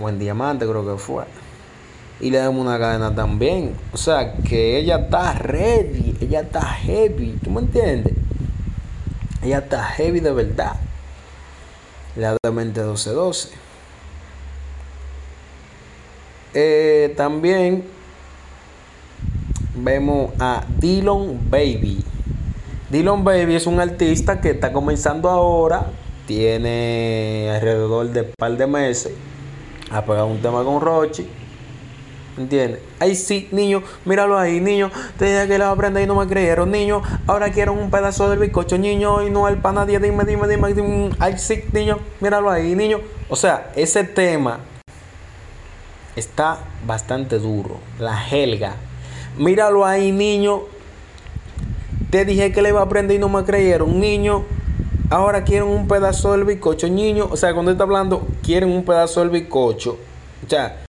o en diamante creo que fue. Y le damos una cadena también. O sea, que ella está ready, ella está heavy, ¿tú me entiendes? Ella está heavy de verdad. La de mente 1212. Eh, también vemos a Dylan Baby. Dylan Baby es un artista que está comenzando ahora. Tiene alrededor de un par de meses. Pegado un tema con Rochi. ¿Entiendes? Ay, sí, niño, míralo ahí, niño. Te dije que le va a aprender y no me creyeron, niño. Ahora quiero un pedazo del bizcocho, niño, y no el pan nadie. Dime, dime, dime, dime. Ay, sí, niño, míralo ahí, niño. O sea, ese tema está bastante duro. La helga. Míralo ahí, niño. Te dije que le iba a aprender y no me creyeron, niño. Ahora quieren un pedazo del bizcocho, niño. O sea, cuando está hablando, quieren un pedazo del bizcocho. O sea,